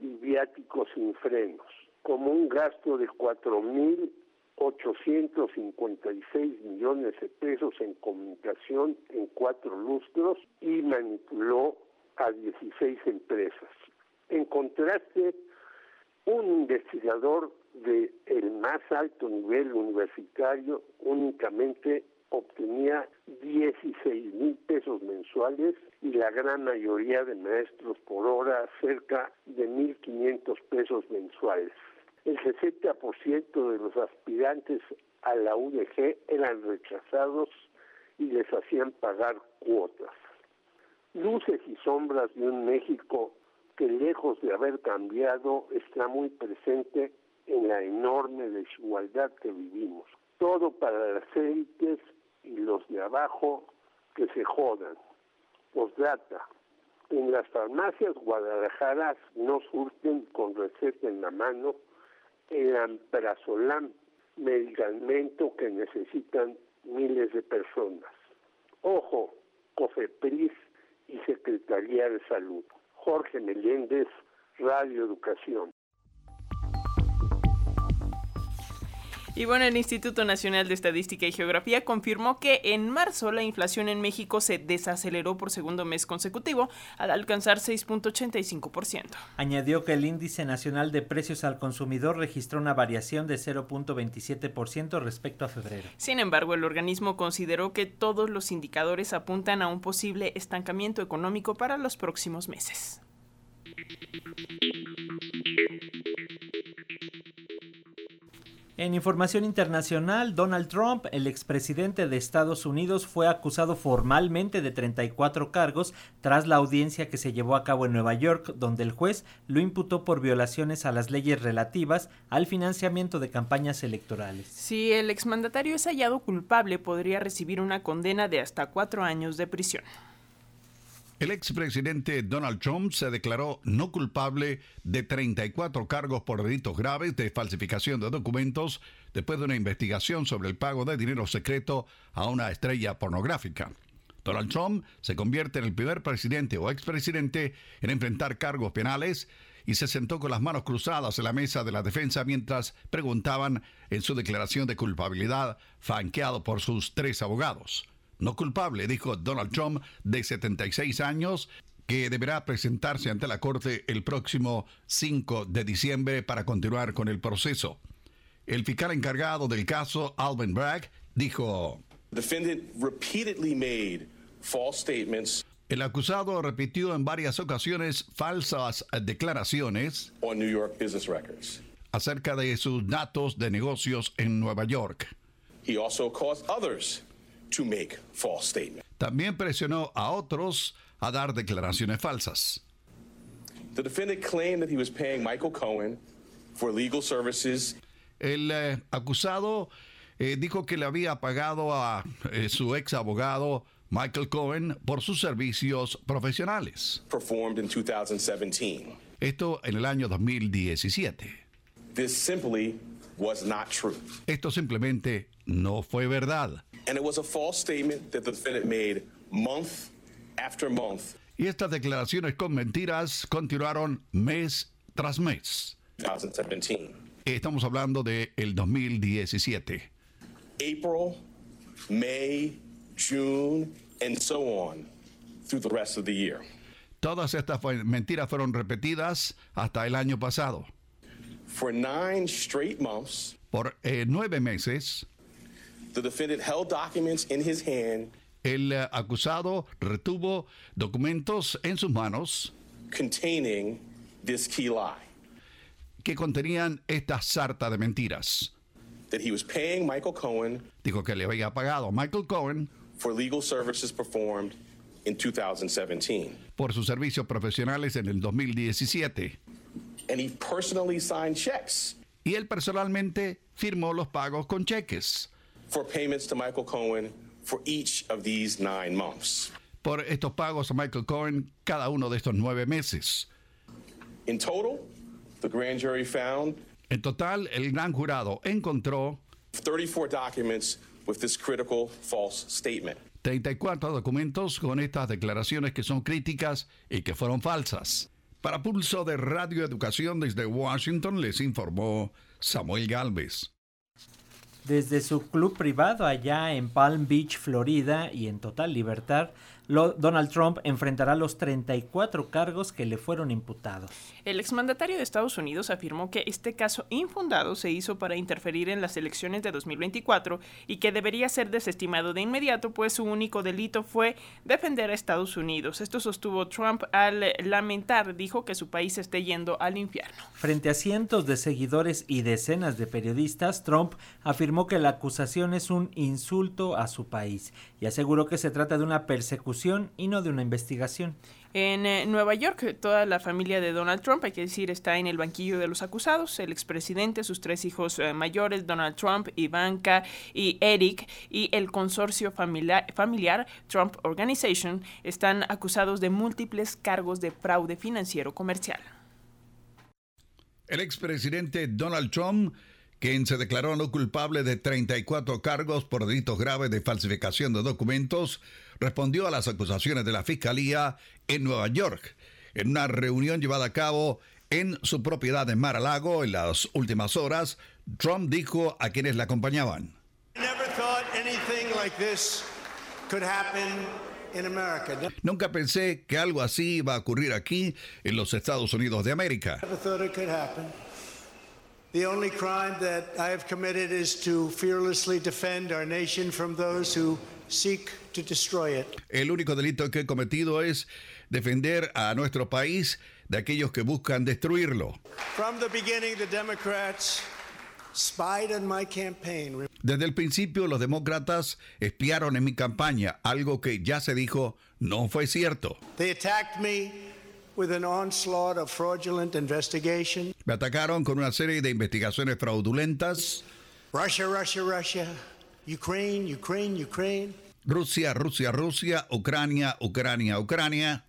y viáticos sin frenos, como un gasto de 4.856 millones de pesos en comunicación en cuatro lustros y manipuló a 16 empresas. En contraste, un investigador de el más alto nivel universitario únicamente obtenía 16 mil pesos mensuales y la gran mayoría de maestros por hora cerca de 1.500 pesos mensuales. El 60% de los aspirantes a la UDG eran rechazados y les hacían pagar cuotas. Luces y sombras de un México que lejos de haber cambiado está muy presente en la enorme desigualdad que vivimos. Todo para las élites y los de abajo que se jodan. Postdata. En las farmacias guadalajaras no surten con receta en la mano el amprazolam, medicamento que necesitan miles de personas. Ojo, COFEPRIS y Secretaría de Salud. Jorge Meléndez, Radio Educación. Y bueno, el Instituto Nacional de Estadística y Geografía confirmó que en marzo la inflación en México se desaceleró por segundo mes consecutivo al alcanzar 6.85%. Añadió que el índice nacional de precios al consumidor registró una variación de 0.27% respecto a febrero. Sin embargo, el organismo consideró que todos los indicadores apuntan a un posible estancamiento económico para los próximos meses. En información internacional, Donald Trump, el expresidente de Estados Unidos, fue acusado formalmente de 34 cargos tras la audiencia que se llevó a cabo en Nueva York, donde el juez lo imputó por violaciones a las leyes relativas al financiamiento de campañas electorales. Si el exmandatario es hallado culpable, podría recibir una condena de hasta cuatro años de prisión. El expresidente Donald Trump se declaró no culpable de 34 cargos por delitos graves de falsificación de documentos después de una investigación sobre el pago de dinero secreto a una estrella pornográfica. Donald Trump se convierte en el primer presidente o expresidente en enfrentar cargos penales y se sentó con las manos cruzadas en la mesa de la defensa mientras preguntaban en su declaración de culpabilidad, franqueado por sus tres abogados no culpable, dijo Donald Trump, de 76 años, que deberá presentarse ante la Corte el próximo 5 de diciembre para continuar con el proceso. El fiscal encargado del caso, Alvin Bragg, dijo... El acusado repitió en varias ocasiones falsas declaraciones acerca de sus datos de negocios en Nueva York. He also caused others to make false statements. También presionó a otros a dar declaraciones falsas. The defendant claimed that he was paying Michael Cohen for legal services. El eh, acusado eh, dijo que le había pagado a eh, su ex abogado Michael Cohen por sus servicios profesionales. Performed in 2017. Esto en el año 2017. This simply was not true. Esto simplemente no fue verdad. And it was a false statement that the defendant made month after month. Y estas declaraciones con mentiras continuaron mes tras mes. 2017. Estamos hablando de el 2017. April, May, June, and so on through the rest of the year. Todas estas mentiras fueron repetidas hasta el año pasado. For nine straight months, por eh, nueve meses, the defendant held documents in his hand. El uh, acusado retuvo documentos en sus manos containing this key lie. que contenían esta sarta de mentiras. That he was paying Michael Cohen Dijo que le había pagado a Michael Cohen for legal services performed in 2017. por sus servicios profesionales en el 2017. And he personally signed checks. Y él personalmente firmó los pagos con cheques. For payments to Michael Cohen for each of these nine months. Por estos pagos a Michael Cohen cada uno de estos nueve meses. In total, the grand jury found En total, el gran jurado encontró 34 documents with this critical false statement. 34 documentos con estas declaraciones que son críticas y que fueron falsas. Para Pulso de Radio Educación desde Washington les informó Samuel Galvez. Desde su club privado allá en Palm Beach, Florida, y en total libertad, Donald Trump enfrentará los 34 cargos que le fueron imputados. El exmandatario de Estados Unidos afirmó que este caso infundado se hizo para interferir en las elecciones de 2024 y que debería ser desestimado de inmediato, pues su único delito fue defender a Estados Unidos. Esto sostuvo Trump al lamentar, dijo que su país esté yendo al infierno. Frente a cientos de seguidores y decenas de periodistas, Trump afirmó que la acusación es un insulto a su país y aseguró que se trata de una persecución y no de una investigación. En eh, Nueva York, toda la familia de Donald Trump, hay que decir, está en el banquillo de los acusados. El expresidente, sus tres hijos eh, mayores, Donald Trump, Ivanka y Eric, y el consorcio familiar, familiar Trump Organization, están acusados de múltiples cargos de fraude financiero comercial. El expresidente Donald Trump quien se declaró no culpable de 34 cargos por delitos graves de falsificación de documentos, respondió a las acusaciones de la Fiscalía en Nueva York, en una reunión llevada a cabo en su propiedad en Mar-a-Lago en las últimas horas. Trump dijo a quienes la acompañaban. Nunca pensé que algo así iba a ocurrir aquí en los Estados Unidos de América. The only crime that I have committed is to fearlessly defend our nation from those who seek to destroy it. El único delito que he cometido es defender a nuestro país de aquellos que buscan destruirlo. From the beginning, the Democrats spied on my campaign. Desde el principio, los demócratas espiaron en mi campaña, algo que ya se dijo no fue cierto. They attacked me with an onslaught of fraudulent investigation. Me atacaron con una serie de investigaciones fraudulentas. Russia, Russia, Russia. Ukraine, Ukraine, Ukraine. Rusia, Rusia, Rusia, Ucrania, Ucrania, Ucrania.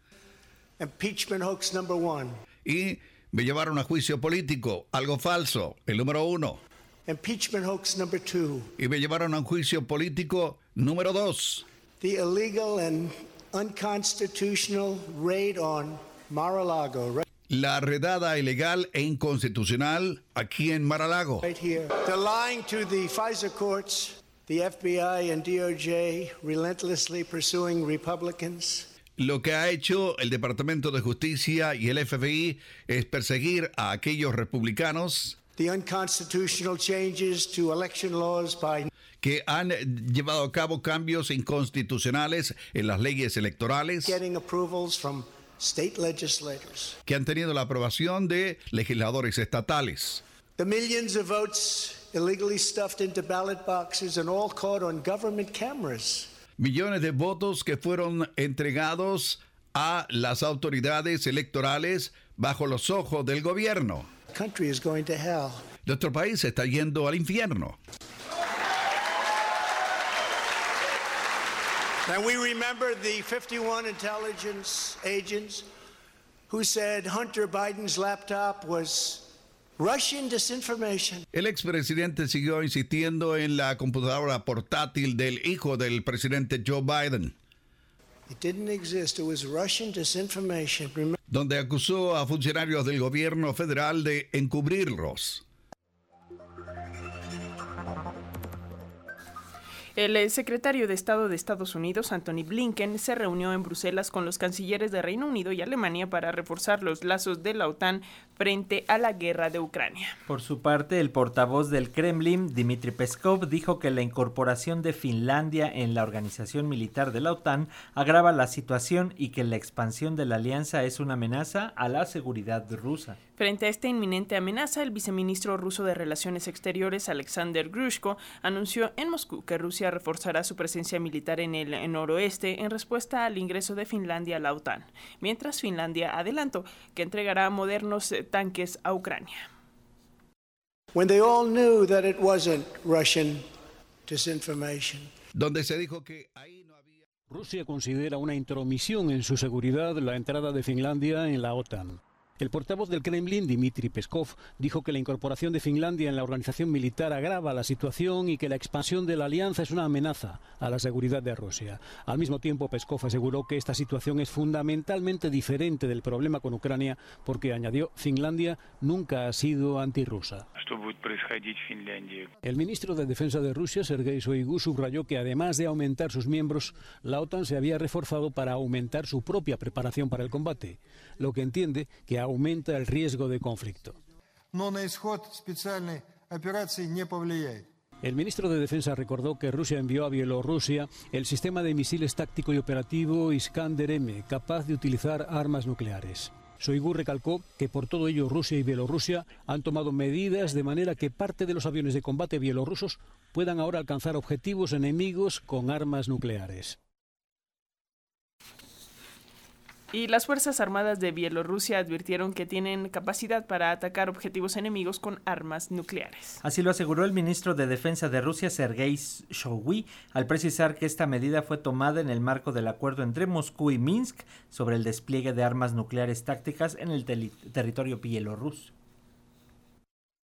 Impeachment hoax number one. Y me llevaron a juicio político, algo falso, el número uno. Impeachment hoax number two. Y me llevaron a un juicio político número dos. The illegal and unconstitutional raid on Mar-a-Lago. La redada ilegal e inconstitucional aquí en Mar-a-Lago. Right here. They're lying to the FISA courts, the FBI and DOJ relentlessly pursuing Republicans. Lo que ha hecho el Departamento de Justicia y el FBI es perseguir a aquellos republicanos the unconstitutional changes to election laws by que han llevado a cabo cambios inconstitucionales en las leyes electorales getting approvals from. Que han tenido la aprobación de legisladores estatales. The millions of votes illegally stuffed into ballot boxes and all caught on government cameras. Millones de votos que fueron entregados a las autoridades electorales bajo los ojos del gobierno. country is going to hell. Nuestro país está yendo al infierno. And we remember the 51 intelligence agents who said Hunter Biden's laptop was Russian disinformation. El expresidente siguió insistiendo en la computadora portátil del hijo del presidente Joe Biden, It didn't exist. It was Russian disinformation. Remember donde acusó a funcionarios del gobierno federal de encubrirlos. El eh, secretario de Estado de Estados Unidos, Anthony Blinken, se reunió en Bruselas con los cancilleres de Reino Unido y Alemania para reforzar los lazos de la OTAN frente a la guerra de Ucrania. Por su parte, el portavoz del Kremlin, Dmitry Peskov, dijo que la incorporación de Finlandia en la organización militar de la OTAN agrava la situación y que la expansión de la alianza es una amenaza a la seguridad rusa. Frente a esta inminente amenaza, el viceministro ruso de Relaciones Exteriores, Alexander Grushko, anunció en Moscú que Rusia reforzará su presencia militar en el noroeste en respuesta al ingreso de Finlandia a la OTAN, mientras Finlandia adelantó que entregará modernos eh, tanques a Ucrania. when they all knew that it wasn't Russian disinformation. donde se dijo que Rusia considera una intromisión en su seguridad la entrada de Finlandia en la OTAN. El portavoz del Kremlin, Dmitry Peskov, dijo que la incorporación de Finlandia en la organización militar agrava la situación y que la expansión de la alianza es una amenaza a la seguridad de Rusia. Al mismo tiempo, Peskov aseguró que esta situación es fundamentalmente diferente del problema con Ucrania porque, añadió, Finlandia nunca ha sido antirrusa. El ministro de Defensa de Rusia, Sergei Shoigu, subrayó que además de aumentar sus miembros, la OTAN se había reforzado para aumentar su propia preparación para el combate, lo que entiende que aumenta el riesgo de conflicto. El ministro de Defensa recordó que Rusia envió a Bielorrusia el sistema de misiles táctico y operativo Iskander M, capaz de utilizar armas nucleares. Soigu recalcó que por todo ello Rusia y Bielorrusia han tomado medidas de manera que parte de los aviones de combate bielorrusos puedan ahora alcanzar objetivos enemigos con armas nucleares. Y las Fuerzas Armadas de Bielorrusia advirtieron que tienen capacidad para atacar objetivos enemigos con armas nucleares. Así lo aseguró el ministro de Defensa de Rusia, Sergei Shoigu, al precisar que esta medida fue tomada en el marco del acuerdo entre Moscú y Minsk sobre el despliegue de armas nucleares tácticas en el territorio bielorruso.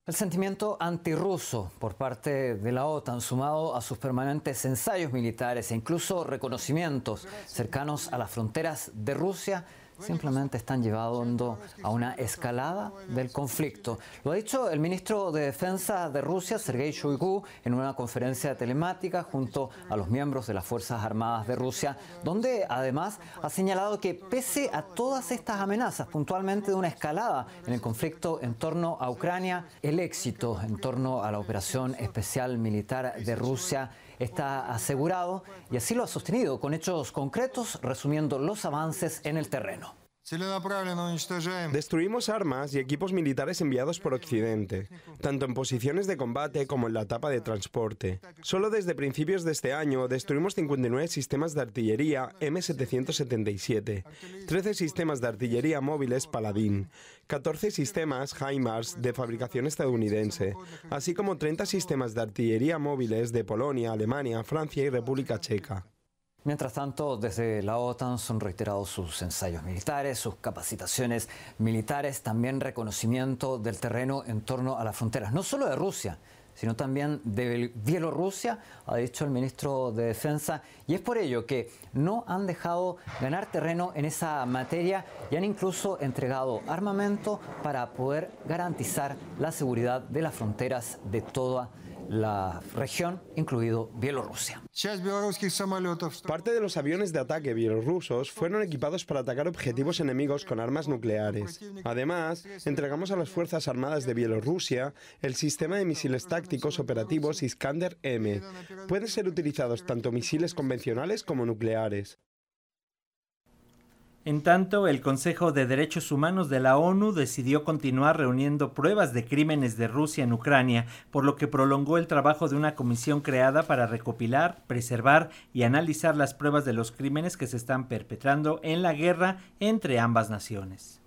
El sentimiento antirruso por parte de la OTAN, sumado a sus permanentes ensayos militares e incluso reconocimientos cercanos a las fronteras de Rusia, simplemente están llevando a una escalada del conflicto. Lo ha dicho el ministro de Defensa de Rusia, Sergei Shoigu, en una conferencia telemática junto a los miembros de las Fuerzas Armadas de Rusia, donde además ha señalado que pese a todas estas amenazas, puntualmente de una escalada en el conflicto en torno a Ucrania, el éxito en torno a la operación especial militar de Rusia está asegurado y así lo ha sostenido con hechos concretos resumiendo los avances en el terreno. Destruimos armas y equipos militares enviados por Occidente, tanto en posiciones de combate como en la etapa de transporte. Solo desde principios de este año destruimos 59 sistemas de artillería M777, 13 sistemas de artillería móviles Paladín, 14 sistemas HIMARS de fabricación estadounidense, así como 30 sistemas de artillería móviles de Polonia, Alemania, Francia y República Checa. Mientras tanto, desde la OTAN son reiterados sus ensayos militares, sus capacitaciones militares, también reconocimiento del terreno en torno a las fronteras, no solo de Rusia, sino también de Bielorrusia, ha dicho el ministro de Defensa, y es por ello que no han dejado ganar terreno en esa materia y han incluso entregado armamento para poder garantizar la seguridad de las fronteras de toda la región, incluido Bielorrusia. Parte de los aviones de ataque bielorrusos fueron equipados para atacar objetivos enemigos con armas nucleares. Además, entregamos a las Fuerzas Armadas de Bielorrusia el sistema de misiles tácticos operativos Iskander M. Pueden ser utilizados tanto misiles convencionales como nucleares. En tanto, el Consejo de Derechos Humanos de la ONU decidió continuar reuniendo pruebas de crímenes de Rusia en Ucrania, por lo que prolongó el trabajo de una comisión creada para recopilar, preservar y analizar las pruebas de los crímenes que se están perpetrando en la guerra entre ambas naciones.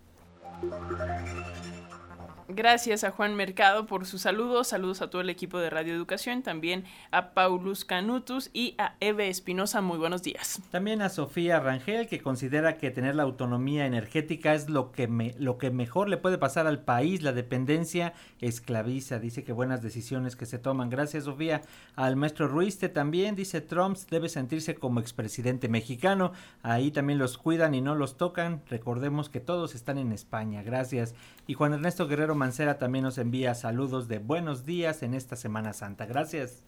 Gracias a Juan Mercado por sus saludos. Saludos a todo el equipo de Radio Educación, también a Paulus Canutus y a Eve Espinosa. Muy buenos días. También a Sofía Rangel, que considera que tener la autonomía energética es lo que, me, lo que mejor le puede pasar al país. La dependencia esclaviza. Dice que buenas decisiones que se toman. Gracias, Sofía. Al maestro Ruiste también dice Trump debe sentirse como expresidente mexicano. Ahí también los cuidan y no los tocan. Recordemos que todos están en España. Gracias. Y Juan Ernesto Guerrero Mancera también nos envía saludos de buenos días en esta Semana Santa. Gracias.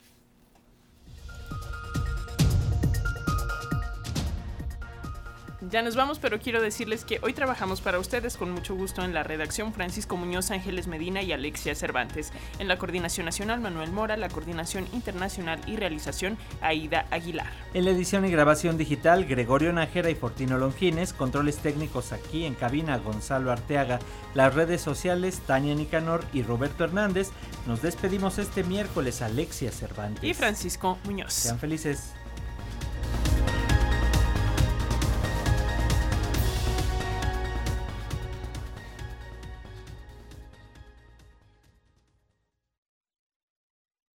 Ya nos vamos, pero quiero decirles que hoy trabajamos para ustedes con mucho gusto en la redacción Francisco Muñoz, Ángeles Medina y Alexia Cervantes. En la coordinación nacional Manuel Mora, la coordinación internacional y realización Aida Aguilar. En la edición y grabación digital Gregorio Nájera y Fortino Longines, controles técnicos aquí en cabina Gonzalo Arteaga, las redes sociales Tania Nicanor y Roberto Hernández. Nos despedimos este miércoles Alexia Cervantes y Francisco Muñoz. Sean felices.